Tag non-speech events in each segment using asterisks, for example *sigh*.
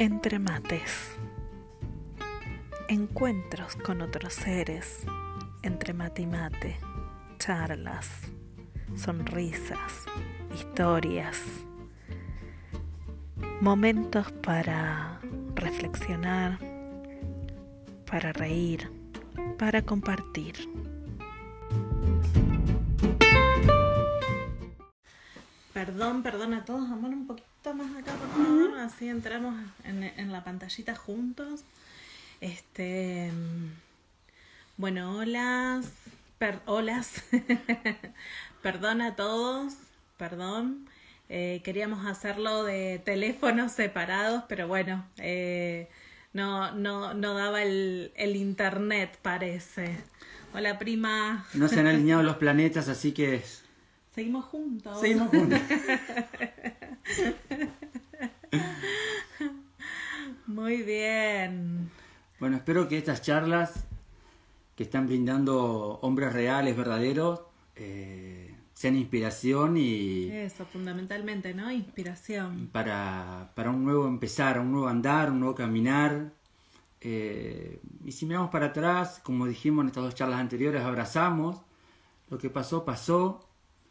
Entre mates. Encuentros con otros seres. Entre mate y mate. Charlas. Sonrisas. Historias. Momentos para reflexionar. Para reír. Para compartir. Perdón, perdón a todos, amor, un poquito más acá, por favor. Así entramos en, en la pantallita juntos. Este. Bueno, holas. Per, holas. *laughs* perdón a todos. Perdón. Eh, queríamos hacerlo de teléfonos separados, pero bueno, eh, no, no, no daba el, el internet, parece. Hola, prima. No se han alineado los *laughs* planetas, así que Seguimos juntos. Seguimos juntos. *laughs* Muy bien. Bueno, espero que estas charlas que están brindando hombres reales, verdaderos, eh, sean inspiración y... Eso, fundamentalmente, ¿no? Inspiración. Para, para un nuevo empezar, un nuevo andar, un nuevo caminar. Eh, y si miramos para atrás, como dijimos en estas dos charlas anteriores, abrazamos. Lo que pasó, pasó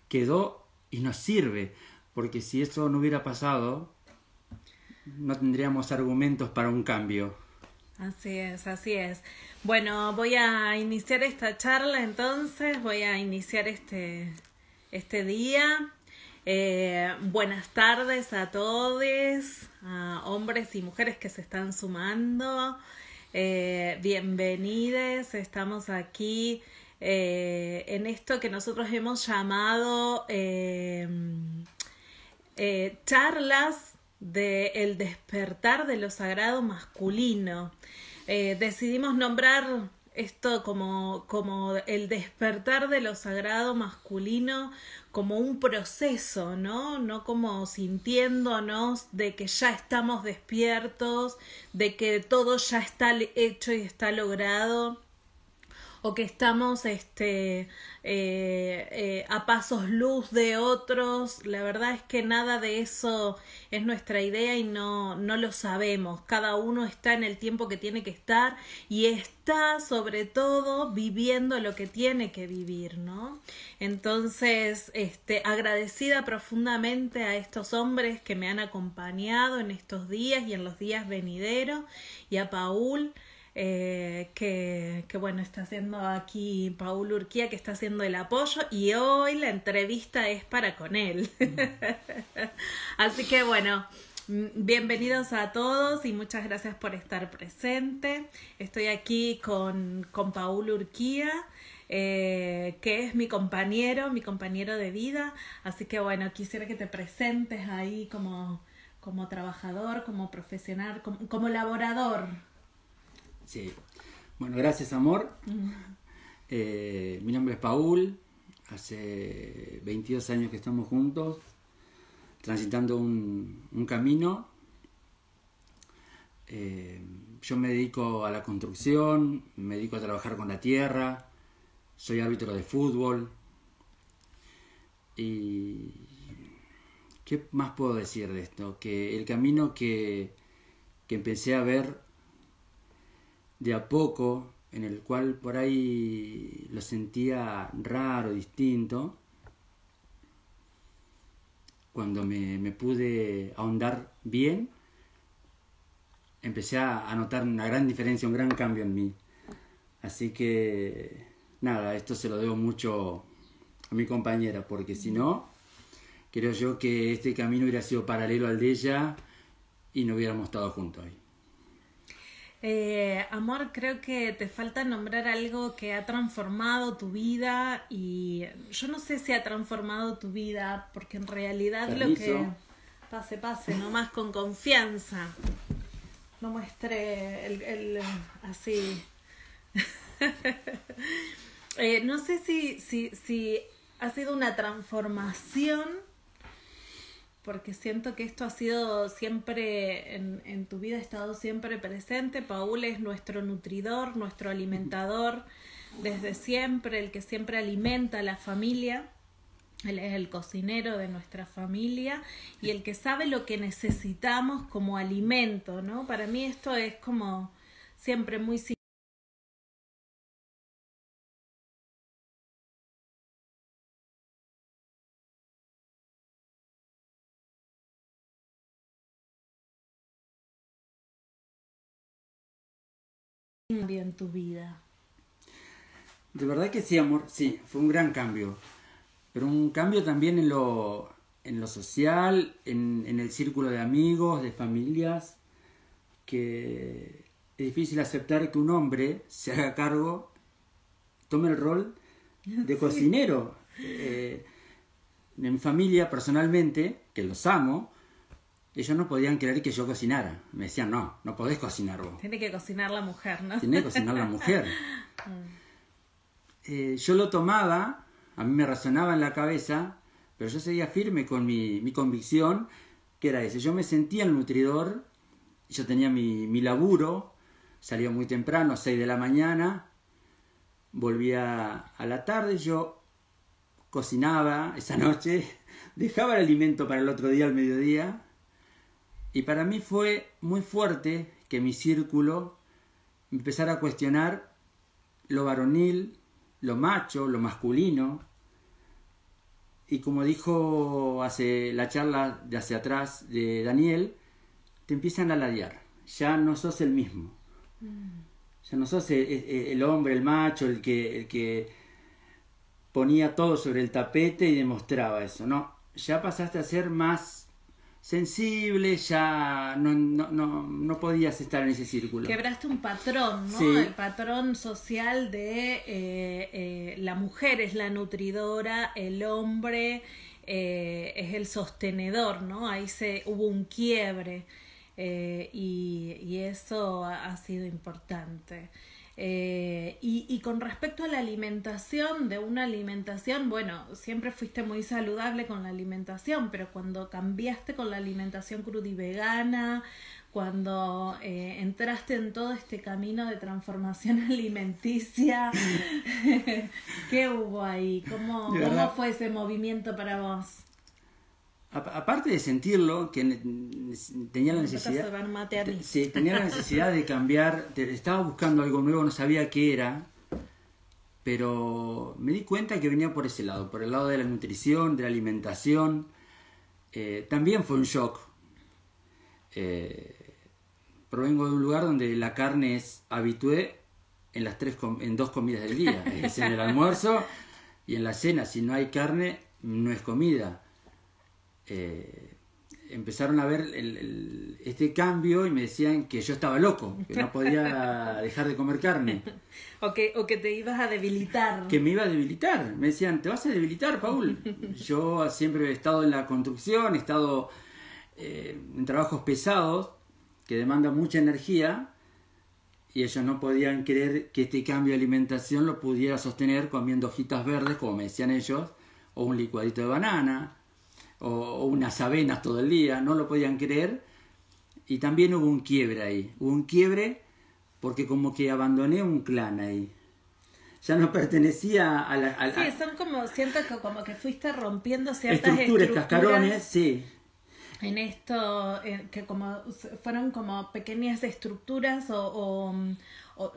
quedó y nos sirve, porque si eso no hubiera pasado, no tendríamos argumentos para un cambio. Así es, así es. Bueno, voy a iniciar esta charla entonces, voy a iniciar este, este día. Eh, buenas tardes a todos, a hombres y mujeres que se están sumando. Eh, bienvenidos, estamos aquí eh, en esto que nosotros hemos llamado eh, eh, charlas de el despertar de lo sagrado masculino. Decidimos nombrar esto como, como el despertar de lo sagrado masculino como un proceso, ¿no? No como sintiéndonos de que ya estamos despiertos, de que todo ya está hecho y está logrado o que estamos este, eh, eh, a pasos luz de otros. La verdad es que nada de eso es nuestra idea y no, no lo sabemos. Cada uno está en el tiempo que tiene que estar y está sobre todo viviendo lo que tiene que vivir, ¿no? Entonces, este, agradecida profundamente a estos hombres que me han acompañado en estos días y en los días venideros y a Paul eh, que, que, bueno, está haciendo aquí Paul Urquía, que está haciendo el apoyo y hoy la entrevista es para con él. *laughs* Así que bueno, bienvenidos a todos y muchas gracias por estar presente. Estoy aquí con, con Paul Urquía. Eh, que es mi compañero, mi compañero de vida. Así que bueno, quisiera que te presentes ahí como, como trabajador, como profesional, como, como laborador Sí. Bueno, gracias, amor. Eh, mi nombre es Paul. Hace 22 años que estamos juntos, transitando un, un camino. Eh, yo me dedico a la construcción, me dedico a trabajar con la tierra, soy árbitro de fútbol. ¿Y qué más puedo decir de esto? Que el camino que, que empecé a ver de a poco, en el cual por ahí lo sentía raro, distinto, cuando me, me pude ahondar bien, empecé a notar una gran diferencia, un gran cambio en mí. Así que, nada, esto se lo debo mucho a mi compañera, porque si no, creo yo que este camino hubiera sido paralelo al de ella y no hubiéramos estado juntos ahí. Eh, amor, creo que te falta nombrar algo que ha transformado tu vida y yo no sé si ha transformado tu vida porque en realidad Permiso. lo que pase, pase, nomás con confianza. No muestre el, el así. *laughs* eh, no sé si, si, si ha sido una transformación porque siento que esto ha sido siempre en, en, tu vida, ha estado siempre presente. Paul es nuestro nutridor, nuestro alimentador desde siempre, el que siempre alimenta a la familia. Él es el cocinero de nuestra familia y el que sabe lo que necesitamos como alimento, ¿no? Para mí esto es como siempre muy tu vida? De verdad que sí, amor, sí, fue un gran cambio. Pero un cambio también en lo, en lo social, en, en el círculo de amigos, de familias, que es difícil aceptar que un hombre se haga cargo, tome el rol *laughs* de cocinero. Eh, en mi familia, personalmente, que los amo, ellos no podían creer que yo cocinara. Me decían, no, no podés cocinar vos. Tiene que cocinar la mujer, ¿no? Tiene que cocinar la mujer. *laughs* Eh, yo lo tomaba, a mí me razonaba en la cabeza, pero yo seguía firme con mi, mi convicción, que era ese. Yo me sentía el nutridor, yo tenía mi, mi laburo, salía muy temprano, a 6 de la mañana, volvía a la tarde, yo cocinaba esa *laughs* noche, dejaba el alimento para el otro día al mediodía, y para mí fue muy fuerte que mi círculo empezara a cuestionar lo varonil, lo macho, lo masculino. Y como dijo hace la charla de hacia atrás de Daniel, te empiezan a ladear. Ya no sos el mismo. Ya no sos el, hombre, el macho, el que, el que ponía todo sobre el tapete y demostraba eso. No, ya pasaste a ser más sensible, ya no, no, no, no, podías estar en ese círculo. Quebraste un patrón, ¿no? El patrón social de eh, eh, la mujer es la nutridora, el hombre eh, es el sostenedor, ¿no? Ahí se hubo un quiebre y, y, eso ha sido importante. Eh, y, con respecto a la alimentación, de una alimentación, bueno, siempre fuiste muy saludable con la alimentación, pero cuando cambiaste con la alimentación cruda y vegana, cuando eh, entraste en todo este camino de transformación *laughs* alimenticia, *laughs* ¿qué hubo ahí? ¿Cómo, ¿Cómo fue ese movimiento para vos? Aparte de sentirlo, que tenía la necesidad, tenía la necesidad de cambiar, estaba buscando algo nuevo, no sabía qué era, pero me di cuenta que venía por ese lado, por el lado de la nutrición, de la alimentación. Eh, también fue un shock. Eh, provengo de un lugar donde la carne es habitué en las tres en dos comidas del día, es en el almuerzo y en la cena. Si no hay carne, no es comida eh, empezaron a ver este cambio y me decían que yo estaba loco, que no podía *laughs* dejar de comer carne. O que, o que te ibas a debilitar. Que me iba a debilitar. Me decían, te vas a debilitar, Paul. yo siempre he estado en la construcción, he estado eh, en trabajos pesados que demandan mucha energía y ellos no podían creer que este cambio de alimentación lo pudiera sostener comiendo hojitas verdes, como me decían ellos, o un licuadito de banana, o, unas avenas todo el día, no lo podían creer. Y también hubo un quiebre ahí, hubo un quiebre porque como que abandoné un clan ahí. Ya no pertenecía a la... sí, son como, siento que como que fuiste rompiendo ciertas estructuras. cascarones, sí. En esto, que como fueron como pequeñas estructuras o o,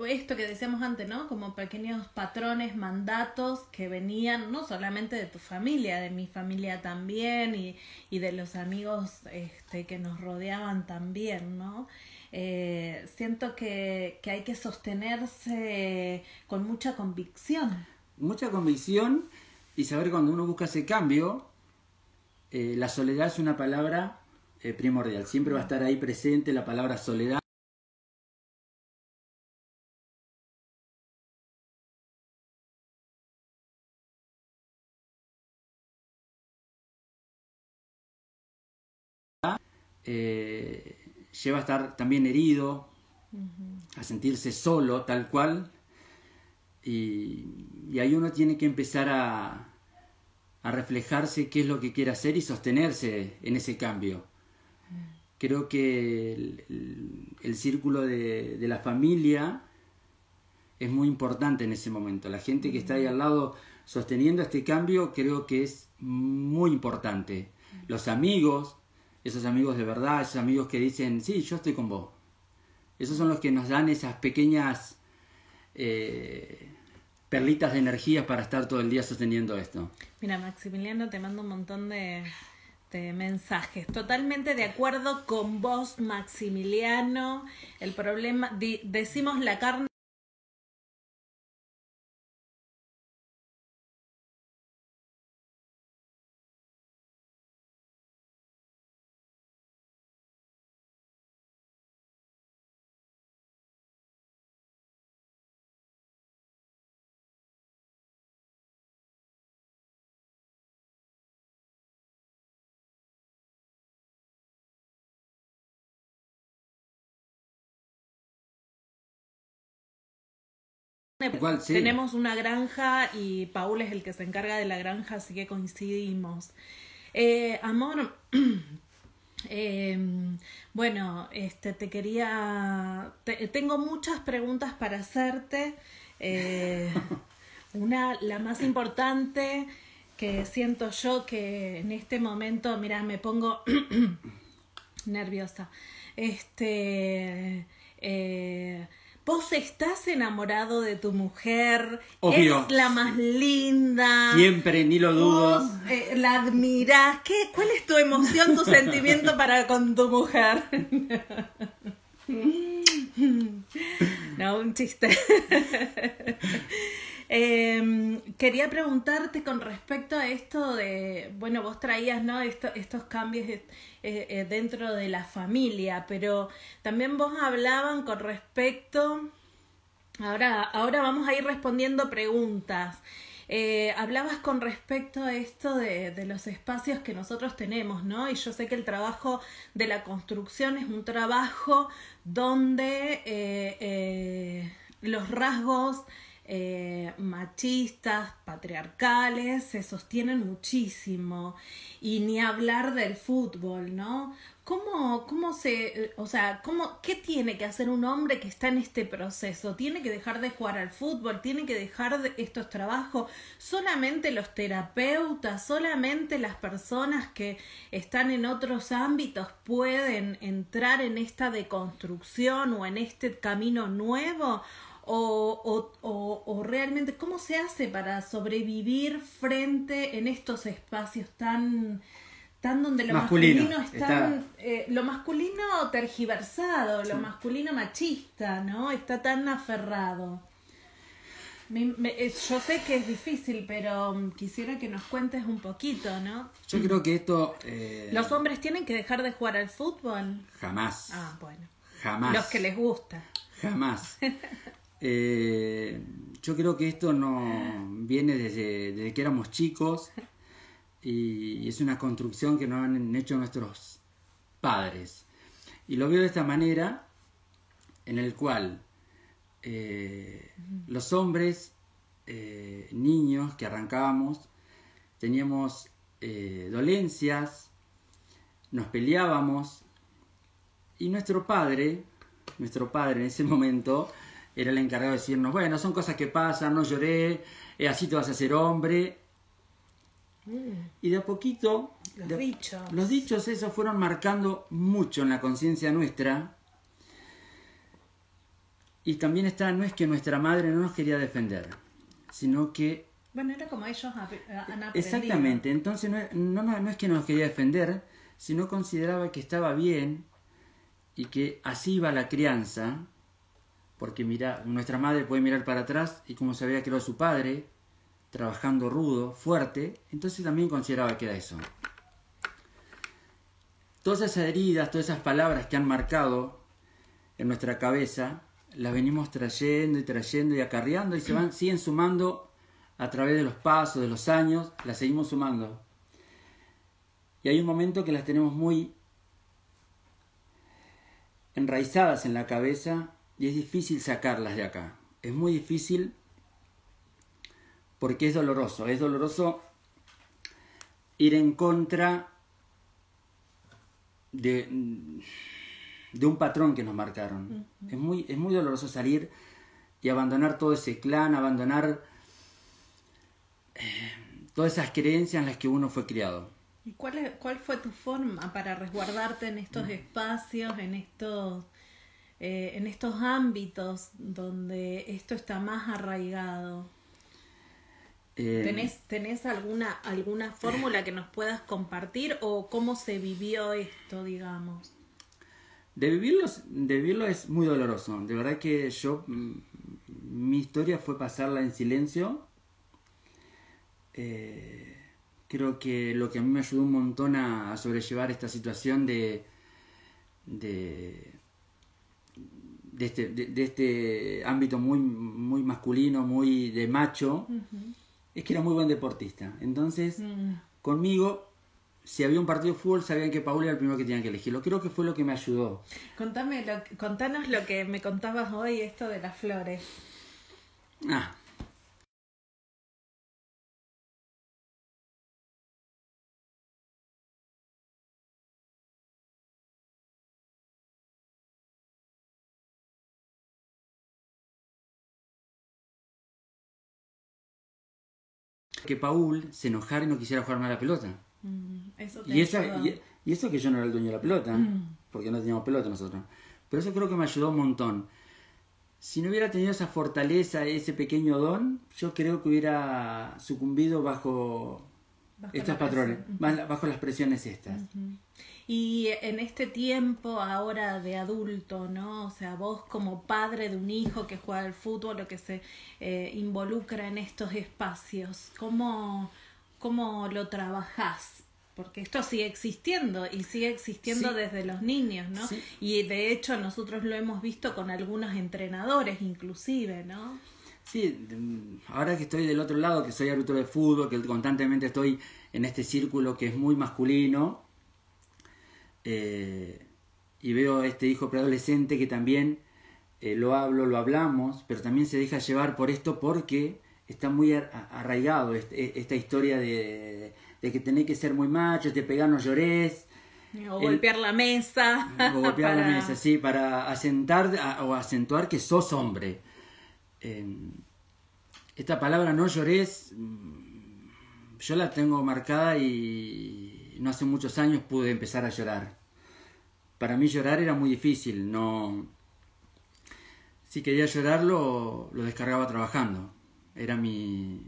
esto que decíamos antes, ¿no? Como pequeños patrones, mandatos que venían no solamente de tu familia, de mi familia también y, y de los amigos este, que nos rodeaban también, ¿no? Eh, siento que, que, hay que sostenerse con mucha convicción. Mucha convicción y saber cuando uno busca ese cambio, eh, la soledad es una palabra eh, primordial. Siempre va a estar ahí presente la palabra soledad. Eh, lleva a estar también herido, a sentirse solo, tal cual. Y, ahí uno tiene que empezar a, a, reflejarse qué es lo que quiere hacer y sostenerse en ese cambio. Creo que el, círculo de, de, la familia es muy importante en ese momento. La gente que está ahí al lado sosteniendo este cambio creo que es muy importante. Los amigos, esos amigos de verdad, esos amigos que dicen, sí, yo estoy con vos. Esos son los que nos dan esas pequeñas eh, perlitas de energía para estar todo el día sosteniendo esto. Mira, Maximiliano, te mando un montón de, mensajes. Totalmente de acuerdo con vos, Maximiliano. El problema, decimos la carne Tenemos una granja y Paul es el que se encarga de la granja, así que coincidimos. Eh, amor, *clears throat* em, bueno, este, te quería. tengo muchas preguntas para hacerte. Eh, una, la más importante que siento yo que en este momento, mira, me pongo *clears throat* nerviosa. Este. Eh, Vos estás enamorado de tu mujer, Obvio. es la más linda. Siempre, ni lo dudo. Vos, eh, la admirás. ¿Qué, ¿Cuál es tu emoción, tu sentimiento para con tu mujer? *laughs* no, un chiste. Em, quería preguntarte con respecto a esto de, bueno, vos traías, ¿no? estos cambios eh, eh, dentro de la familia, pero también vos hablaban con respecto, ahora, ahora vamos a ir respondiendo preguntas. Eh, hablabas con respecto a esto de, de, los espacios que nosotros tenemos, ¿no? Y yo sé que el trabajo de la construcción es un trabajo donde los rasgos eh, machistas, patriarcales, se sostienen muchísimo. Y ni hablar del fútbol, ¿no? ¿Cómo, cómo se, o sea, cómo, qué tiene que hacer un hombre que está en este proceso? ¿Tiene que dejar de jugar al fútbol? ¿Tiene que dejar de estos trabajos? ¿Solamente los terapeutas, solamente las personas que están en otros ámbitos pueden entrar en esta deconstrucción o en este camino nuevo? O, o, o, realmente cómo se hace para sobrevivir frente en estos espacios tan tan donde lo masculino, está, eh, lo masculino tergiversado lo masculino machista no está tan aferrado. Eh, yo sé que es difícil pero mm, quisiera que nos cuentes un poquito no yo creo que esto eh, los hombres tienen que dejar de jugar al fútbol jamás. Ah bueno. Jamás. Los que les gusta. Jamás *laughs* Eh, yo creo que esto no viene desde, que éramos chicos y es una construcción que nos han hecho nuestros padres. Y lo veo de esta manera, en el cual eh, los hombres, eh, niños que arrancábamos, teníamos dolencias, nos peleábamos y nuestro padre, nuestro padre en ese momento, era el encargado de decirnos, bueno, son cosas que pasan, no lloré, eh, así te vas a ser hombre. Mm. Y de a poquito... Los dichos. Los dichos esos fueron marcando mucho en la conciencia nuestra. Y también está, no es que nuestra madre no nos quería defender, sino que... Bueno, era como ellos han aprendido. Exactamente, entonces no, no, no es que no nos quería defender, sino consideraba que estaba bien y que así iba la crianza porque mira, nuestra madre puede mirar para atrás y como se había creado su padre, trabajando rudo, fuerte, entonces también consideraba que era eso. Todas esas heridas, todas esas palabras que han marcado en nuestra cabeza, las venimos trayendo y trayendo y acarreando y se van, siguen sumando a través de los pasos, de los años, las seguimos sumando. Y hay un momento que las tenemos muy enraizadas en la cabeza y es difícil sacarlas de acá. Es muy difícil porque es doloroso. Es doloroso ir en contra de, de un patrón que nos marcaron. es, muy, es muy doloroso salir y abandonar todo ese clan, abandonar todas esas creencias en las que uno fue criado. ¿Y cuál, es, cuál fue tu forma para resguardarte en estos espacios, en estos, eh, en estos ámbitos donde esto está más arraigado? Eh, ¿Tenés, ¿Tenés alguna, alguna fórmula que nos puedas compartir o cómo se vivió esto, digamos? De vivirlo, de vivirlo es muy doloroso. De verdad que yo, mm, mi historia fue pasarla en silencio. Eh, creo que lo que a mí me ayudó un montón a, a sobrellevar esta situación de, de, de, este, de, de este ámbito muy, muy masculino, muy de macho, es que era muy buen deportista. Entonces, Mm. conmigo, si había un partido de fútbol, sabían que Paul era el primero que tenían que elegirlo. Creo que fue lo que me ayudó. Contame lo, contanos lo que me contabas hoy, esto de las flores. Ah. Que Paul se enojara y no quisiera jugar más a la pelota. Mm, Eso te Y, esa, ayudó. y, y eso que yo no era el dueño de la pelota, porque no teníamos pelota nosotros. Pero eso creo que me ayudó un montón. Si no hubiera tenido esa fortaleza, ese pequeño don, yo creo que hubiera sucumbido bajo, Bajo estos patrones, presión. bajo las presiones estas. Y en este tiempo ahora de adulto, ¿no? O sea, vos como padre de un hijo que juega al fútbol o que se eh, involucra en estos espacios, ¿cómo, ¿cómo lo trabajás? Porque esto sigue existiendo y sigue existiendo Sí. desde los niños, ¿no? Sí. Y de hecho nosotros lo hemos visto con algunos entrenadores inclusive, ¿no? Sí, ahora que estoy del otro lado, que soy árbitro de fútbol, que constantemente estoy en este círculo que es muy masculino, eh, y veo a este hijo preadolescente que también eh, lo hablo, lo hablamos, pero también se deja llevar por esto porque está muy arraigado este- esta historia de, de que tenés que ser muy macho, te pegar no llores, O El- golpear la mesa. o golpear la *laughs* para- mesa, sí, para asentar a- o acentuar que sos hombre. Eh, esta palabra no llores, mm, yo la tengo marcada y no hace muchos años pude empezar a llorar. Para mí llorar era muy difícil, no... Si quería llorar lo, lo descargaba trabajando, era mi,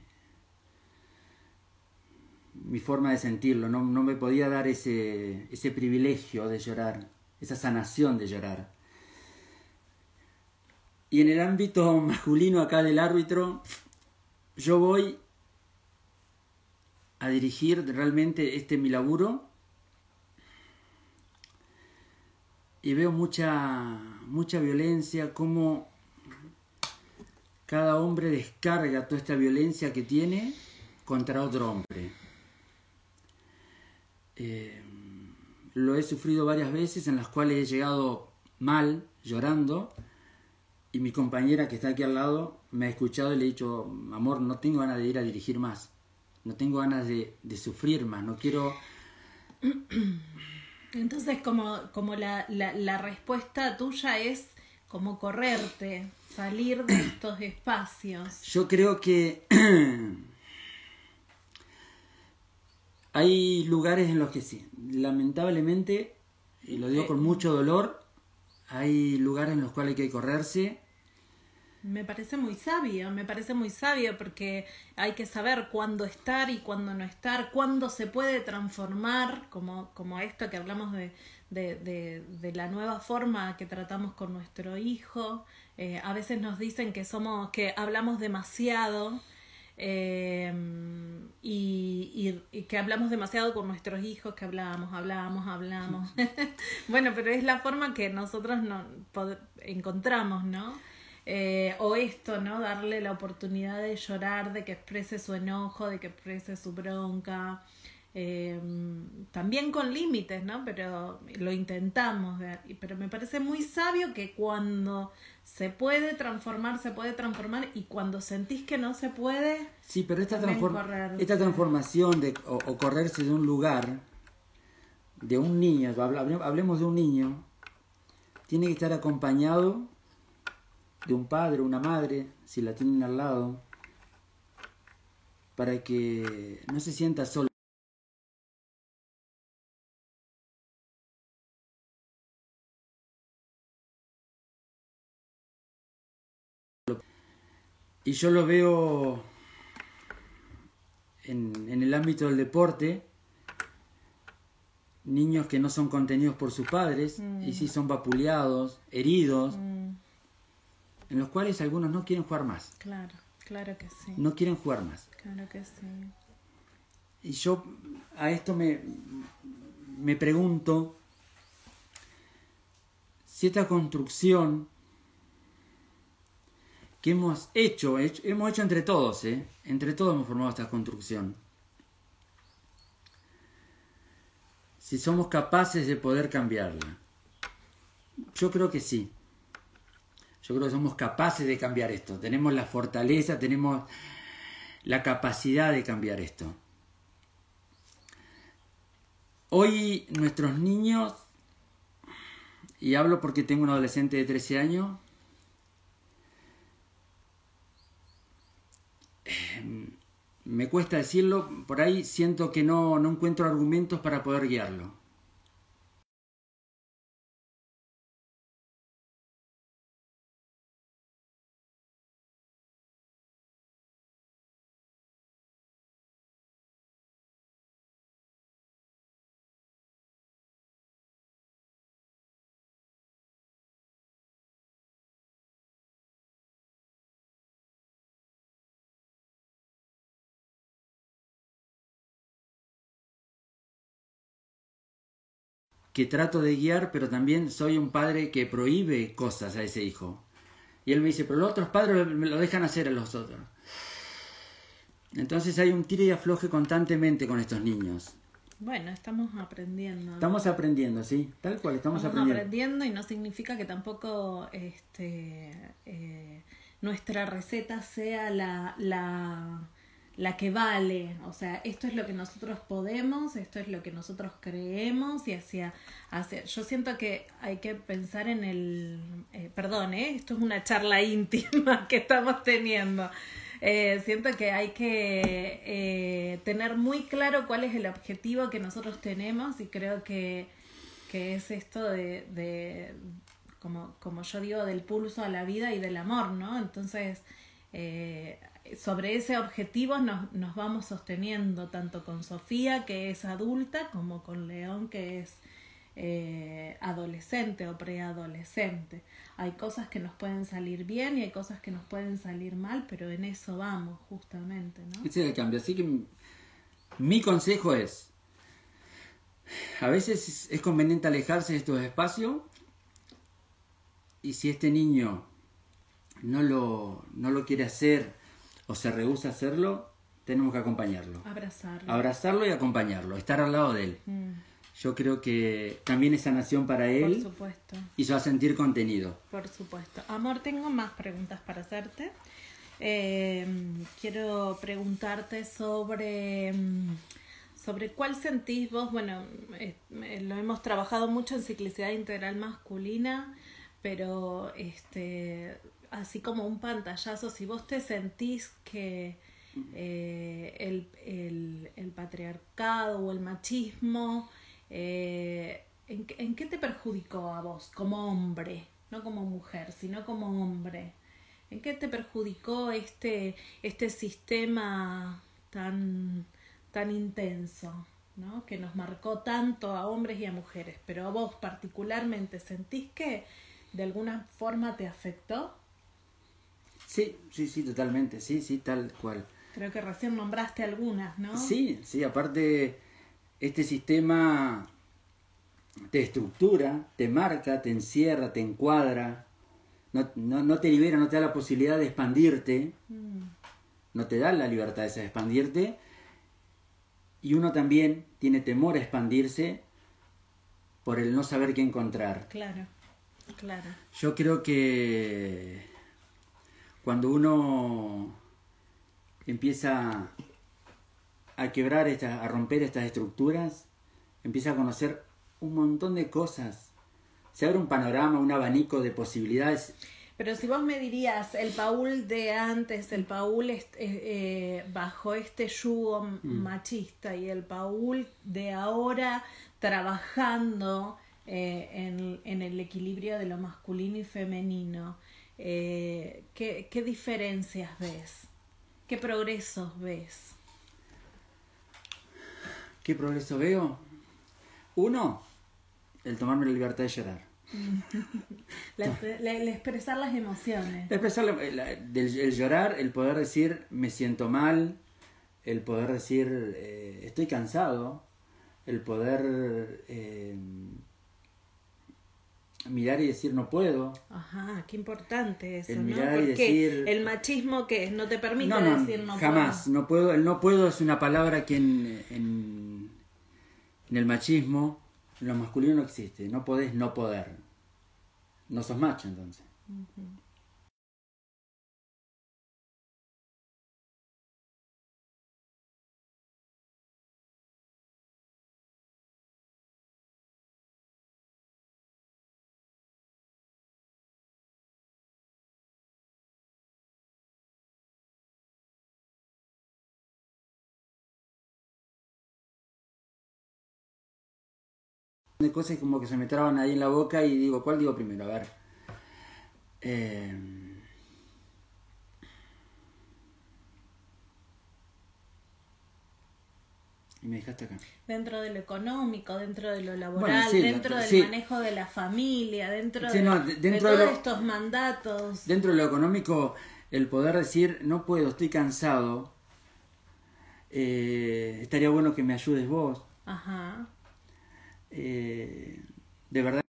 mi forma de sentirlo, no, no me podía dar ese, ese privilegio de llorar, esa sanación de llorar. Y en el ámbito masculino acá del árbitro, yo voy a dirigir realmente este mi laburo y veo mucha, mucha violencia, como cada hombre descarga toda esta violencia que tiene contra otro hombre. Eh, lo he sufrido varias veces en las cuales he llegado mal, llorando, y mi compañera que está aquí al lado me ha escuchado y le he dicho, amor, no tengo ganas de ir a dirigir más, no tengo ganas de, de sufrir más, no quiero... *clears throat* Entonces, como, como la, la, la respuesta tuya es como correrte, salir de estos espacios. Yo creo que *clears throat* hay lugares en los que sí, lamentablemente, y lo digo con mucho dolor, hay lugares en los cuales hay que correrse. Me parece muy sabio, me parece muy sabio porque hay que saber cuándo estar y cuándo no estar, cuándo se puede transformar, como, como esto que hablamos de, de, de, de la nueva forma que tratamos con nuestro hijo. Eh, a veces nos dicen que somos, que hablamos demasiado. eh, y, y, y que hablamos demasiado con nuestros hijos, que hablamos, hablamos, hablamos. *laughs* bueno, pero es la forma que nosotros no, encontramos, ¿no? Eh, o esto, ¿no? Darle la oportunidad de llorar, de que exprese su enojo, de que exprese su bronca. Eh, también con límites, ¿no? Pero lo intentamos Pero me parece muy sabio que cuando se puede transformar, se puede transformar. Y cuando sentís que no se puede, Sí, pero esta, transform- esta transformación de, o, o correrse de un lugar, de un niño, hable- hable- hablemos de un niño, tiene que estar acompañado de un padre, una madre, si la tienen al lado, para que no se sienta solo. Y yo lo veo en, en, el ámbito del deporte, niños que no son contenidos por sus padres y sí son vapuleados, heridos, en los cuales algunos no quieren jugar más. Claro, claro que sí. No quieren jugar más. Claro que sí. Y yo a esto me, me pregunto si esta construcción que hemos hecho, hemos hecho entre todos, ¿eh? entre todos hemos formado esta construcción. Si somos capaces de poder cambiarla. Yo creo que sí. Yo creo que somos capaces de cambiar esto. Tenemos la fortaleza, tenemos la capacidad de cambiar esto. Hoy nuestros niños, y hablo porque tengo un adolescente de 13 años, me cuesta decirlo, por ahí siento que no, no encuentro argumentos para poder guiarlo. Que trato de guiar, pero también soy un padre que prohíbe cosas a ese hijo. Y él me dice, pero los otros padres me lo dejan hacer a los otros. Entonces hay un tiro y afloje constantemente con estos niños. Bueno, estamos aprendiendo. Estamos aprendiendo, sí, tal cual, estamos, estamos aprendiendo. aprendiendo. y no significa que tampoco este, eh, nuestra receta sea la, la la que vale, o sea, esto es lo que nosotros podemos, esto es lo que nosotros creemos y hacia, yo siento que hay que pensar en el, eh, perdón, ¿eh? esto es una charla *laughs* íntima que estamos teniendo, eh, siento que hay que eh, tener muy claro cuál es el objetivo que nosotros tenemos y creo que, que es esto de, de como, como yo digo, del pulso a la vida y del amor, ¿no? Entonces, sobre ese objetivo nos, nos, vamos sosteniendo, tanto con Sofía, que es adulta, como con León, que es eh, adolescente o preadolescente. Hay cosas que nos pueden salir bien y hay cosas que nos pueden salir mal, pero en eso vamos, justamente. ¿no? Ese es el cambio. Así que mi consejo es, a veces es conveniente alejarse de estos espacios y si este niño no lo, no lo quiere hacer, o se rehúsa a hacerlo, tenemos que acompañarlo. Abrazarlo. Abrazarlo y acompañarlo, estar al lado de él. Mm. Yo creo que también esa nación para él Por supuesto. y se va a sentir contenido. Por supuesto. Amor, tengo más preguntas para hacerte. Eh, quiero preguntarte sobre, mm, sobre cuál sentís vos, bueno, eh, lo hemos trabajado mucho en ciclicidad integral masculina, pero este así como un pantallazo, si vos te sentís que eh, el, el, el, patriarcado o el machismo, eh, ¿en, ¿en, qué te perjudicó a vos como hombre? No como mujer, sino como hombre. ¿En qué te perjudicó este, este sistema tan, tan intenso? ¿no? que nos marcó tanto a hombres y a mujeres, pero a vos particularmente sentís que de alguna forma te afectó? Sí, sí, sí, totalmente, sí, sí, tal cual. Creo que recién nombraste algunas, ¿no? Sí, sí, aparte este sistema te estructura, te marca, te encierra, te encuadra, no, no, no te libera, no te da la posibilidad de expandirte, mm. no te da la libertad de expandirte, y uno también tiene temor a expandirse por el no saber qué encontrar. Claro, claro. Yo creo que cuando uno empieza a quebrar, estas, a romper estas estructuras, empieza a conocer un montón de cosas. Se abre un panorama, un abanico de posibilidades Pero si vos me dirías, el Paul de antes, el Paul eh, eh, bajo este yugo mm. machista y el Paul de ahora trabajando eh, en, en, el equilibrio de lo masculino y femenino, ¿qué, ¿qué diferencias ves? ¿Qué progresos ves? ¿Qué progreso veo? Uno, el tomarme la libertad de llorar. *laughs* el expresar las emociones. Expresar el, llorar, el poder decir me siento mal, el poder decir eh, estoy cansado, el poder eh, mirar y decir no puedo. Ajá, qué importante eso, el mirar Y decir, el machismo que no te permite decir no jamás, no puedo. El no puedo es una palabra que en, en, el machismo, en lo masculino no existe. No podés no poder. No sos macho entonces. De cosas como que se me traban ahí en la boca y digo, ¿cuál digo primero? A ver. Eh, y me dejaste acá. Dentro de lo económico, dentro de lo laboral, dentro del manejo de la familia, dentro, de, todos estos mandatos. Dentro de lo económico, el poder decir, no puedo, estoy cansado, eh, estaría bueno que me ayudes vos. Ajá. Eh, de verdad.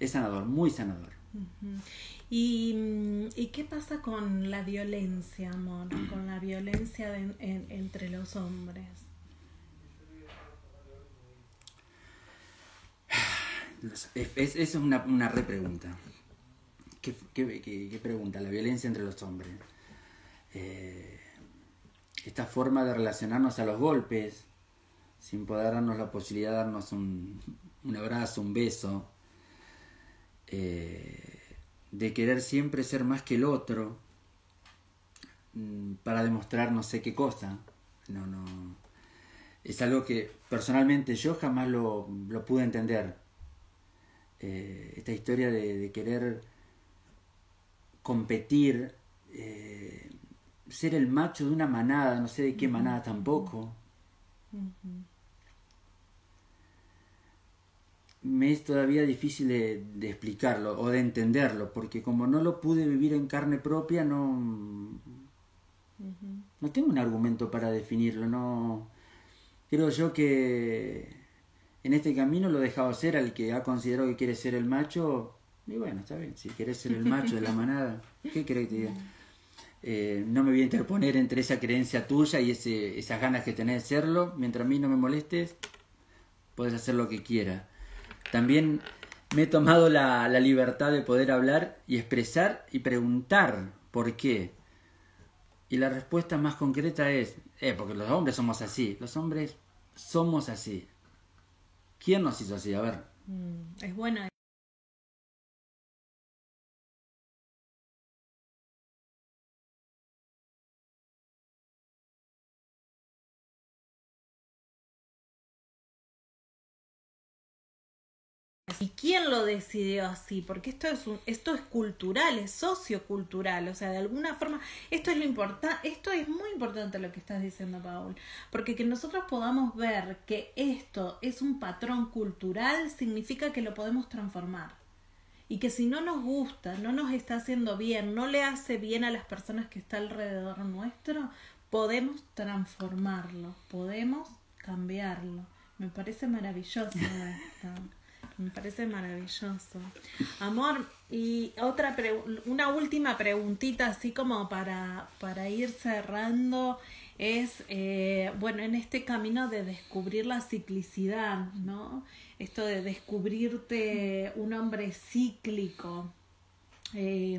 Es sanador, muy sanador. ¿Y, qué pasa con la violencia, amor? *clears throat* Con la violencia entre los hombres. Es, es una, una repregunta. ¿Qué, qué, pregunta? La violencia entre los hombres. Eh, esta forma de relacionarnos a los golpes, sin poder darnos la posibilidad de darnos un, un abrazo, un beso, eh, de querer siempre ser más que el otro mm, para demostrar no sé qué cosa. No, no. Es algo que personalmente yo jamás lo, pude entender. Eh, esta historia de, querer competir, eh, ser el macho de una manada, no sé de qué manada tampoco me es todavía difícil de, explicarlo o de entenderlo, porque como no lo pude vivir en carne propia, no, no tengo un argumento para definirlo. No creo yo que en este camino lo he dejado ser al que ha considerado que quiere ser el macho. Y bueno, está bien, si quieres ser el macho de la manada, ¿qué querés que te diga? Eh, no me voy a interponer entre esa creencia tuya y ese, esas ganas que tenés de serlo. Mientras a mí no me molestes, puedes hacer lo que quieras. También me he tomado la, libertad de poder hablar y expresar y preguntar por qué. Y la respuesta más concreta es, eh, porque los hombres somos así, los hombres somos así. ¿Quién nos hizo así? A ver. Mm, es bueno ¿Y quién lo decidió así? Porque esto es esto es cultural, es sociocultural, o sea, de alguna forma esto es lo importante, esto es muy importante lo que estás diciendo, Paul, porque que nosotros podamos ver que esto es un patrón cultural significa que lo podemos transformar. Y que si no nos gusta, no nos está haciendo bien, no le hace bien a las personas que está alrededor nuestro, podemos transformarlo, podemos cambiarlo. Me parece maravilloso esto. Me parece maravilloso. Amor, y otra una última preguntita así como para, para ir cerrando es, eh, bueno, en este camino de descubrir la ciclicidad, ¿no? Esto de descubrirte un hombre cíclico. Eh,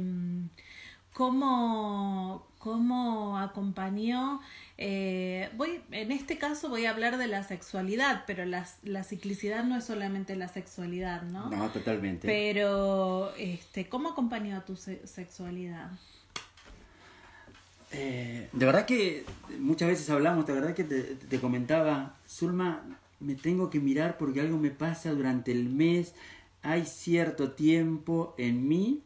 ¿cómo, ¿Cómo acompañó eh, voy, en este caso voy a hablar de la sexualidad, pero la, la ciclicidad no es solamente la sexualidad, ¿no? No, totalmente. Pero, este, ¿cómo acompañó a tu sexualidad? Eh, de verdad que muchas veces hablamos, de verdad que te, te comentaba, Zulma, me tengo que mirar porque algo me pasa durante el mes, hay cierto tiempo en mí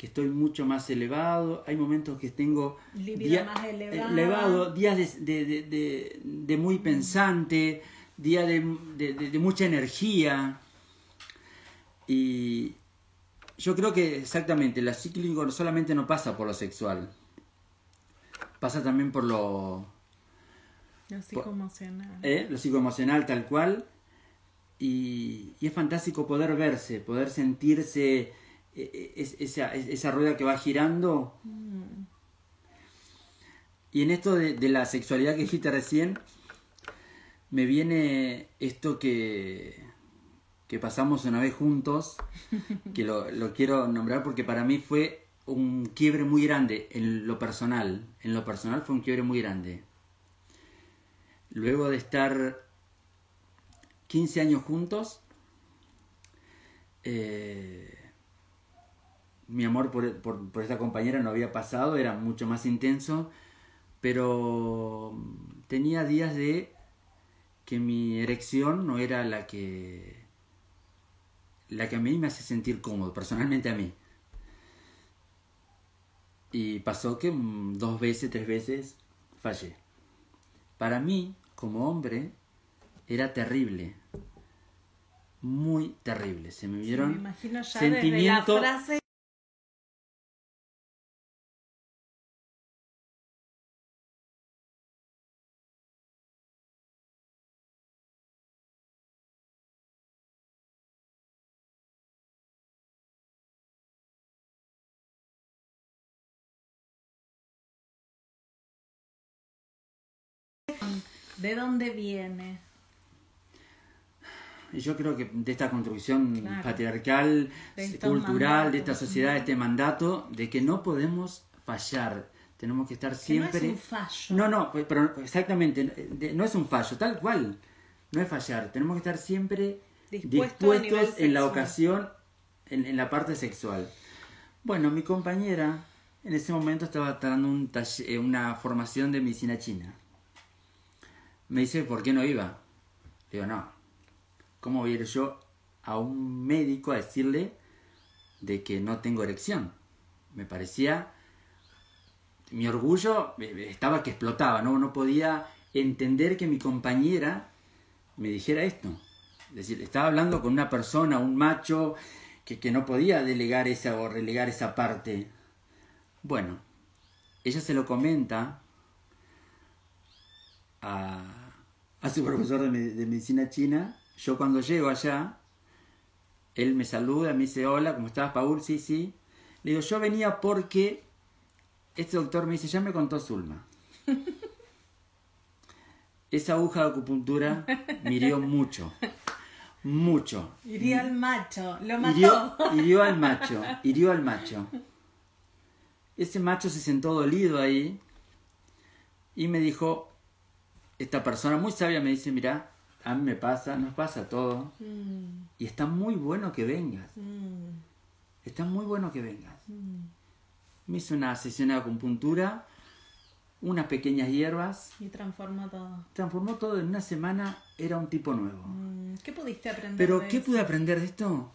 que estoy mucho más elevado, hay momentos que tengo más elevado. días de, muy pensante, días de, mucha energía. Y yo creo que exactamente, la cíclico no solamente no pasa por lo sexual, pasa también por lo... Lo psicoemocional. ¿eh? Lo psicoemocional tal cual. Y, y es fantástico poder verse, poder sentirse es, esa, esa, rueda que va girando. Mm. Y en esto de, la sexualidad que dijiste recién, me viene esto que, que pasamos una vez juntos, *laughs* que lo, lo, quiero nombrar porque para mí fue un quiebre muy grande en lo personal. En lo personal fue un quiebre muy grande. Luego de estar 15 años juntos, eh, mi amor por, por, esta compañera no había pasado, era mucho más intenso, pero tenía días de que mi erección no era la que la que a mí me hace sentir cómodo, personalmente a mí. Y pasó que dos veces, tres veces fallé. Para mí, como hombre, era terrible. Muy terrible. Se me vieron sentimientos. ¿De dónde viene? Yo creo que de esta construcción patriarcal, cultural, de esta sociedad, de este mandato, de que no podemos fallar. Tenemos que estar siempre. no es un fallo. No, no, pero exactamente, no es un fallo, tal cual. No es fallar. Tenemos que estar siempre dispuestos en la ocasión, en, la parte sexual. Bueno, mi compañera en ese momento estaba dando un eh, una formación de medicina china me dice, ¿por qué no iba? Le digo, no. ¿Cómo voy a ir yo a un médico a decirle de que no tengo erección? Me parecía... Mi orgullo estaba que explotaba, ¿no? No podía entender que mi compañera me dijera esto. Es decir, estaba hablando con una persona, un macho, que, que no podía delegar esa o relegar esa parte. Bueno, ella se lo comenta a, a su profesor de, medicina china. Yo cuando llego allá, él me saluda, me dice, hola, ¿cómo estás, Paul? Sí, sí. Le digo, yo venía porque este doctor me dice, ya me contó Zulma. *laughs* Esa aguja de acupuntura me hirió mucho. Mucho. Hirió al macho, lo mató. Hirió, hirió al macho, hirió al macho. Ese macho se sentó dolido ahí y me dijo, esta persona muy sabia me dice, mira, a mí me pasa, nos pasa todo. Mm. Y está muy bueno que vengas. Mm. Está muy bueno que vengas. Mm. Me hizo una sesión de acupuntura, unas pequeñas hierbas. Y transformó todo. Transformó todo. En una semana era un tipo nuevo. ¿Qué pudiste aprender? Pero, ¿qué pude aprender de esto?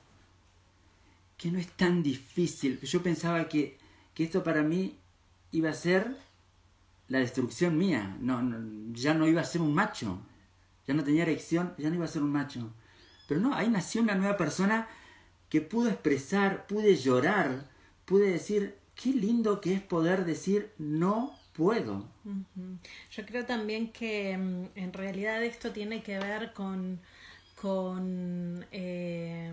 Que no es tan difícil. Yo pensaba que, que esto para mí iba a ser la destrucción mía. No, ya no iba a ser un macho. Ya no tenía erección, ya no iba a ser un macho. Pero no, ahí nació una nueva persona que pudo expresar, pude llorar, pude decir, qué lindo que es poder decir no puedo. Yo creo también que mm, en realidad esto tiene que ver con, con eh,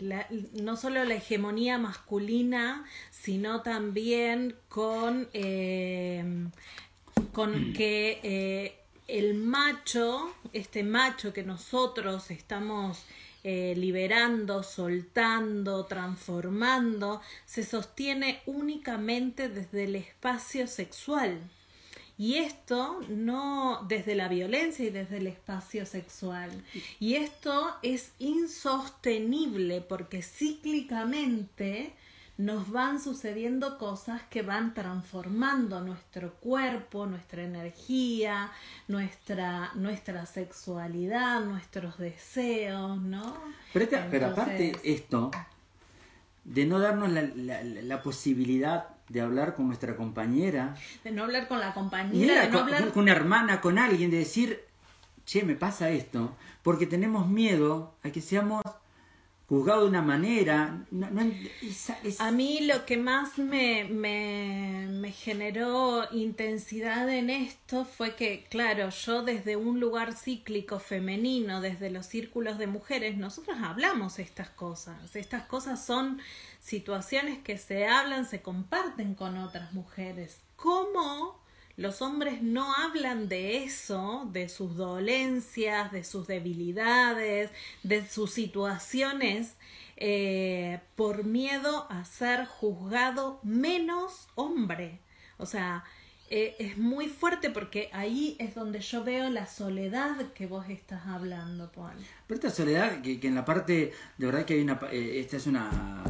eh, no solo la hegemonía masculina, sino también con, eh, con que el macho, este macho que nosotros estamos eh, liberando, soltando, transformando, se sostiene únicamente desde el espacio sexual. Y esto no desde la violencia y desde el espacio sexual. Y esto es insostenible porque cíclicamente nos van sucediendo cosas que van transformando nuestro cuerpo, nuestra energía, nuestra, nuestra sexualidad, nuestros deseos, ¿no? Pero, pero aparte esto, de no darnos la, la, posibilidad de hablar con nuestra compañera. De no hablar con la compañera, de no con, hablar con una hermana, con alguien, de decir, che, me pasa esto, porque tenemos miedo a que seamos juzgado de una manera. A mí lo que más me, me, me, generó intensidad en esto fue que, claro, yo desde un lugar cíclico femenino, desde los círculos de mujeres, nosotros hablamos estas cosas. Estas cosas son situaciones que se hablan, se comparten con otras mujeres. ¿Cómo? Los hombres no hablan de eso, de sus dolencias, de sus debilidades, de sus situaciones, eh, por miedo a ser juzgado menos hombre. O sea, eh, es muy fuerte porque ahí es donde yo veo la soledad que vos estás hablando, Paul. Pero esta soledad, que, en la parte, de verdad que hay una, eh, esta es una,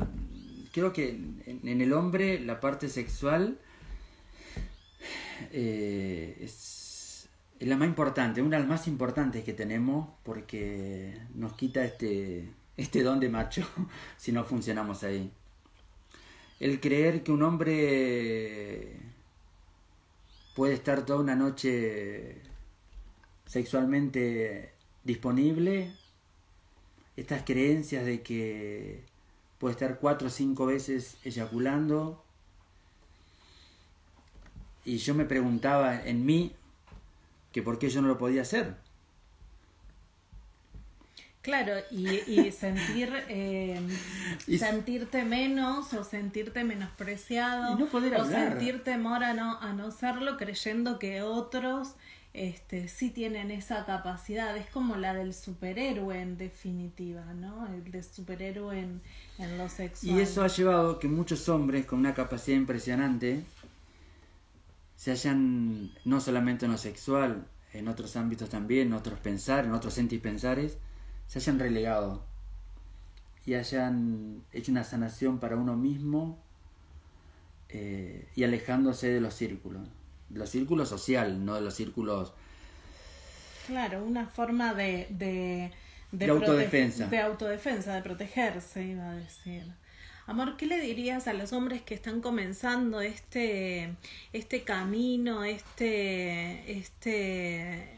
creo que en el hombre la parte sexual eh, es, la más importante, una de las más importantes que tenemos porque nos quita este, este don de macho *laughs* si no funcionamos ahí. El creer que un hombre puede estar toda una noche sexualmente disponible, estas creencias de que puede estar cuatro o cinco veces eyaculando, y yo me preguntaba en mí que por qué yo no lo podía hacer. Claro, y, *laughs* sentir eh, sentirte menos o sentirte menospreciado o sentir temor a no, a no serlo creyendo que otros este, sí tienen esa capacidad. Es como la del superhéroe en definitiva, ¿no? El de superhéroe en, en lo sexual. Y eso ha llevado que muchos hombres con una capacidad impresionante se hayan, no solamente en lo sexual, en otros ámbitos también, en otros pensar, en otros sentir pensares, se hayan relegado y hayan hecho una sanación para uno mismo eh, y alejándose de los círculos, los círculos social, no de los círculos... Claro, una forma de... De, de, de autodefensa. De autodefensa, de protegerse, iba a decir. Amor, ¿qué le dirías a los hombres que están comenzando este, este camino, este, este,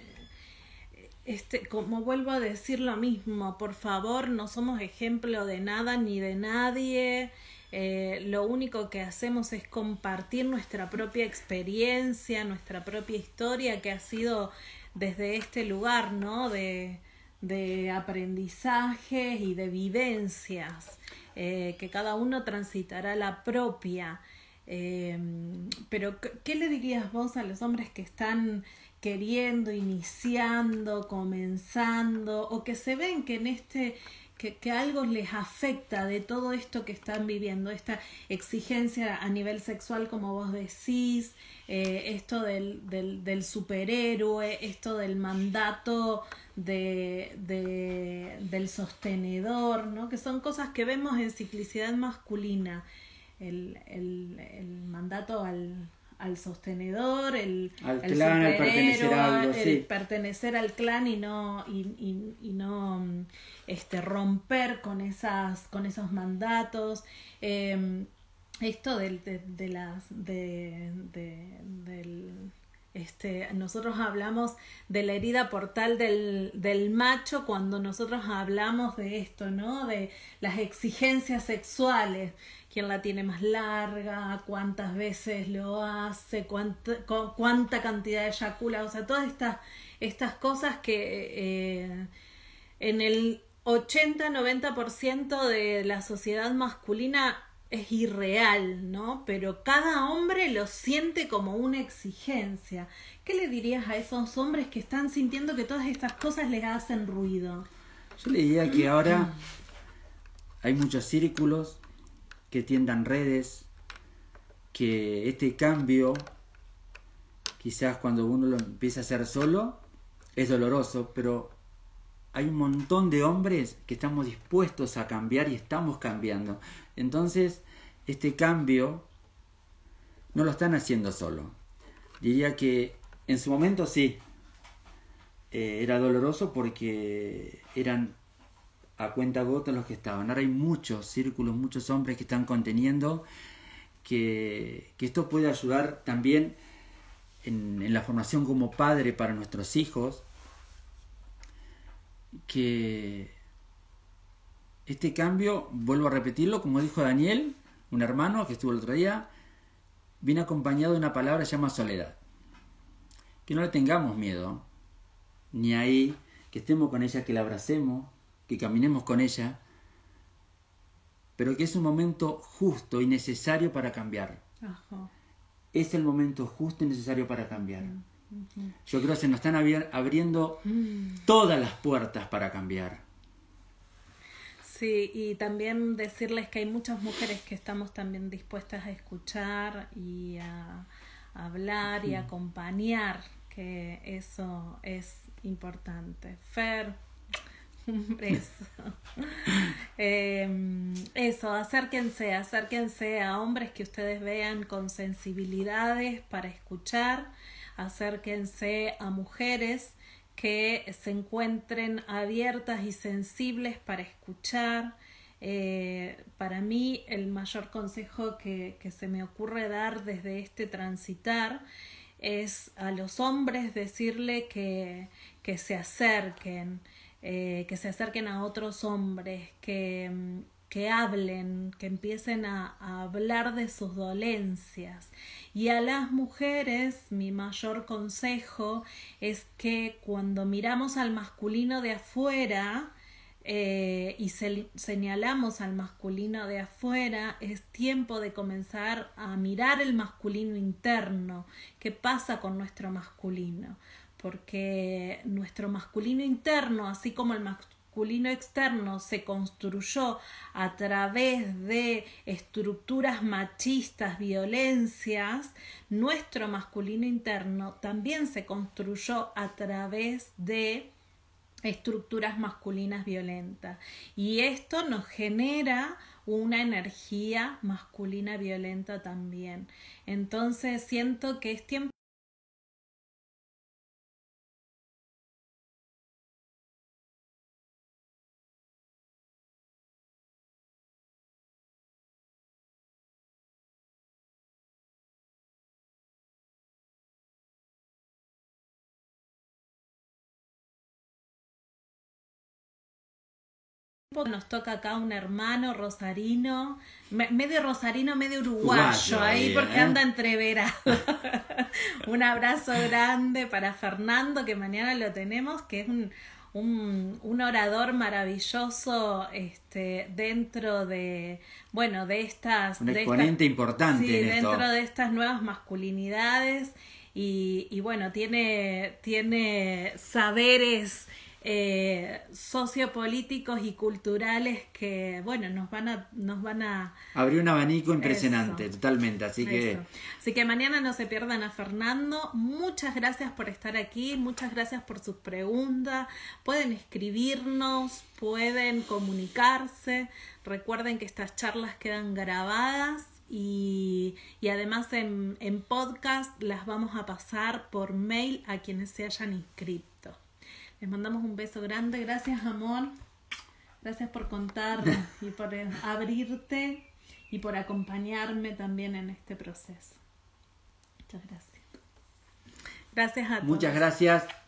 este, como vuelvo a decir lo mismo, por favor, no somos ejemplo de nada ni de nadie. Eh, lo único que hacemos es compartir nuestra propia experiencia, nuestra propia historia que ha sido desde este lugar, ¿no? De, de aprendizajes y de vivencias. Eh, que cada uno transitará la propia. Eh, pero, ¿qué le dirías vos a los hombres que están queriendo, iniciando, comenzando, o que se ven que en este que, que, algo les afecta de todo esto que están viviendo, esta exigencia a nivel sexual, como vos decís, eh, esto del, del, del, superhéroe, esto del mandato de, de, del sostenedor, ¿no? que son cosas que vemos en ciclicidad masculina, el, el, el mandato al, al sostenedor, el, al clan, el pertenecer, algo, el pertenecer al clan y no, y, y, y, no este, romper con, esas, con esos mandatos. Eh, esto del, de, de, las, de, de, del este, nosotros hablamos de la herida portal del, del macho cuando nosotros hablamos de esto, ¿no? De las exigencias sexuales. Quién la tiene más larga, cuántas veces lo hace, cuánta, cuánta cantidad de eyacula, o sea, todas estas, estas cosas que eh, en el 80-90% de la sociedad masculina es irreal, ¿no? Pero cada hombre lo siente como una exigencia. ¿Qué le dirías a esos hombres que están sintiendo que todas estas cosas les hacen ruido? Yo le diría que ahora hay muchos círculos que tiendan redes, que este cambio, quizás cuando uno lo empieza a hacer solo, es doloroso, pero hay un montón de hombres que estamos dispuestos a cambiar y estamos cambiando. Entonces, este cambio no lo están haciendo solo. Diría que en su momento sí, eh, era doloroso porque eran a cuenta gota los que estaban. Ahora hay muchos círculos, muchos hombres que están conteniendo que, esto puede ayudar también en, en la formación como padre para nuestros hijos, que este cambio, vuelvo a repetirlo, como dijo Daniel, un hermano que estuvo el otro día, viene acompañado de una palabra que llama soledad. Que no le tengamos miedo, ni ahí, que estemos con ella, que la abracemos, que caminemos con ella, pero que es un momento justo y necesario para cambiar. Es el momento justo y necesario para cambiar. Yo creo que se nos están abriendo mm. todas las puertas para cambiar. Sí, y también decirles que hay muchas mujeres que estamos también dispuestas a escuchar y a, hablar y a acompañar, que eso es importante. Fer, *laughs* eso. Em, eso, acérquense, acérquense a hombres que ustedes vean con sensibilidades para escuchar, acérquense a mujeres que se encuentren abiertas y sensibles para escuchar. Eh, para mí el mayor consejo que, se me ocurre dar desde este transitar es a los hombres decirle que, que se acerquen, eh, que se acerquen a otros hombres, que, que hablen, que empiecen a, hablar de sus dolencias. Y a las mujeres mi mayor consejo es que cuando miramos al masculino de afuera, eh, y señalamos al masculino de afuera, es tiempo de comenzar a mirar el masculino interno, qué pasa con nuestro masculino, porque nuestro masculino interno, así como el masculino externo se construyó a través de estructuras machistas, violencias, nuestro masculino interno también se construyó a través de estructuras masculinas violentas. Y esto nos genera una energía masculina violenta también. Entonces siento que es tiempo Nos toca acá un hermano rosarino, medio rosarino, medio uruguayo, ahí porque ¿eh? anda entreverado. *laughs* un abrazo grande para Fernando, que mañana lo tenemos, que es un, un, un, orador maravilloso este, dentro de, bueno, de estas... Un exponente importante. Sí, dentro de estas nuevas masculinidades y, y bueno, tiene, tiene saberes eh, sociopolíticos y culturales que, bueno, nos van a... Nos van a Abrió un abanico impresionante, totalmente, así que... Así que mañana no se pierdan a Fernando. Muchas gracias por estar aquí, muchas gracias por sus preguntas. Pueden escribirnos, pueden comunicarse. Recuerden que estas charlas quedan grabadas y, y, además en, en, podcast las vamos a pasar por mail a quienes se hayan inscrito. Les mandamos un beso grande. Gracias, amor. Gracias por contar y por abrirte y por acompañarme también en este proceso. Muchas gracias. Gracias a todos. Muchas gracias.